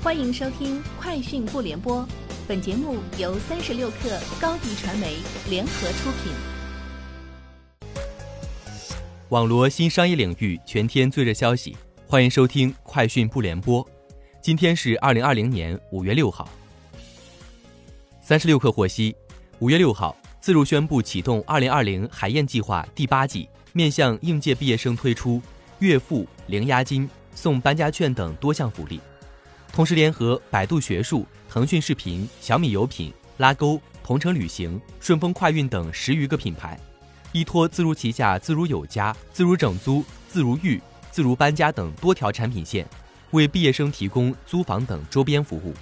欢迎收听《快讯不联播》，本节目由三十六克高低传媒联合出品。网罗新商业领域全天最热消息，欢迎收听《快讯不联播》。今天是二零二零年五月六号。三十六氪获悉，五月六号，自如宣布启动二零二零海燕计划第八季，面向应届毕业生推出月付、零押金、送搬家券等多项福利。同时，联合百度学术、腾讯视频、小米有品、拉钩、同程旅行、顺丰快运等十余个品牌，依托自如旗下自如有家、自如整租、自如寓、自如搬家等多条产品线，为毕业生提供租房等周边服务。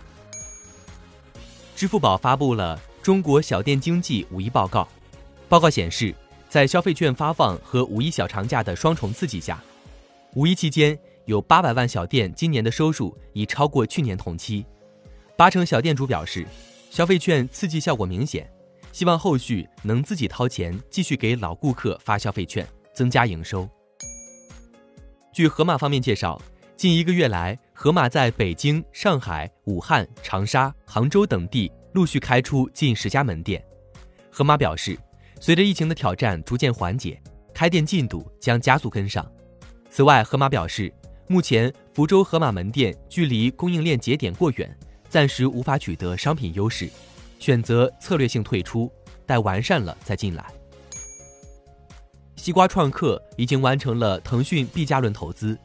支付宝发布了中国小店经济五一报告，报告显示，在消费券发放和五一小长假的双重刺激下，五一期间。有八百万小店今年的收入已超过去年同期，八成小店主表示，消费券刺激效果明显，希望后续能自己掏钱继续给老顾客发消费券，增加营收。据盒马方面介绍，近一个月来，盒马在北京、上海、武汉、长沙、杭州等地陆续开出近十家门店。盒马表示，随着疫情的挑战逐渐缓解，开店进度将加速跟上。此外，盒马表示。目前，福州盒马门店距离供应链节点过远，暂时无法取得商品优势，选择策略性退出，待完善了再进来。西瓜创客已经完成了腾讯 B 加轮投资。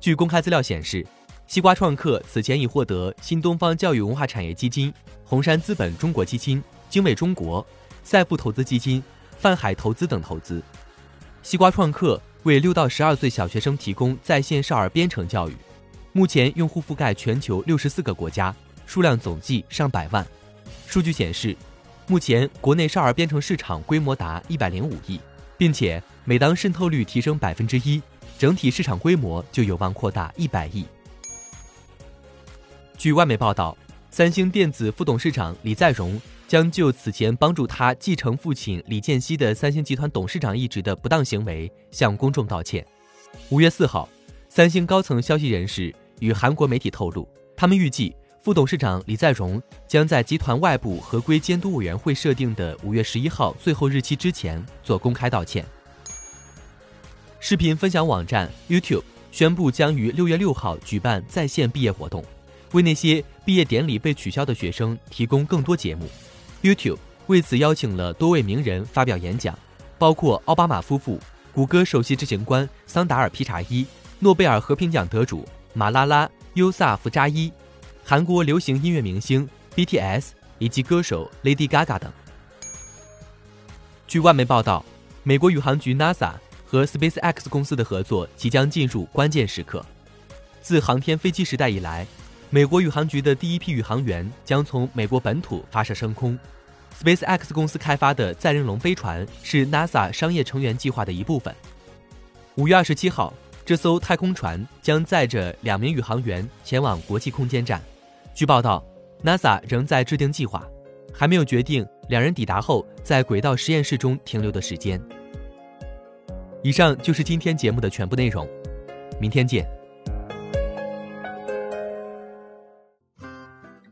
据公开资料显示，西瓜创客此前已获得新东方教育文化产业基金、红杉资本中国基金、经纬中国、赛富投资基金、泛海投资等投资。西瓜创客。为六到十二岁小学生提供在线少儿编程教育，目前用户覆盖全球六十四个国家，数量总计上百万。数据显示，目前国内少儿编程市场规模达一百零五亿，并且每当渗透率提升百分之一，整体市场规模就有望扩大一百亿。据外媒报道，三星电子副董事长李在镕。将就此前帮助他继承父亲李健熙的三星集团董事长一职的不当行为向公众道歉。五月四号，三星高层消息人士与韩国媒体透露，他们预计副董事长李在镕将在集团外部合规监督委员会设定的五月十一号最后日期之前做公开道歉。视频分享网站 YouTube 宣布将于六月六号举办在线毕业活动，为那些毕业典礼被取消的学生提供更多节目。YouTube 为此邀请了多位名人发表演讲，包括奥巴马夫妇、谷歌首席执行官桑达尔·皮查伊、诺贝尔和平奖得主马拉拉·优萨夫扎伊、韩国流行音乐明星 BTS 以及歌手 Lady Gaga 等。据外媒报道，美国宇航局 NASA 和 SpaceX 公司的合作即将进入关键时刻。自航天飞机时代以来，美国宇航局的第一批宇航员将从美国本土发射升空。SpaceX 公司开发的载人龙飞船是 NASA 商业成员计划的一部分。五月二十七号，这艘太空船将载着两名宇航员前往国际空间站。据报道，NASA 仍在制定计划，还没有决定两人抵达后在轨道实验室中停留的时间。以上就是今天节目的全部内容，明天见。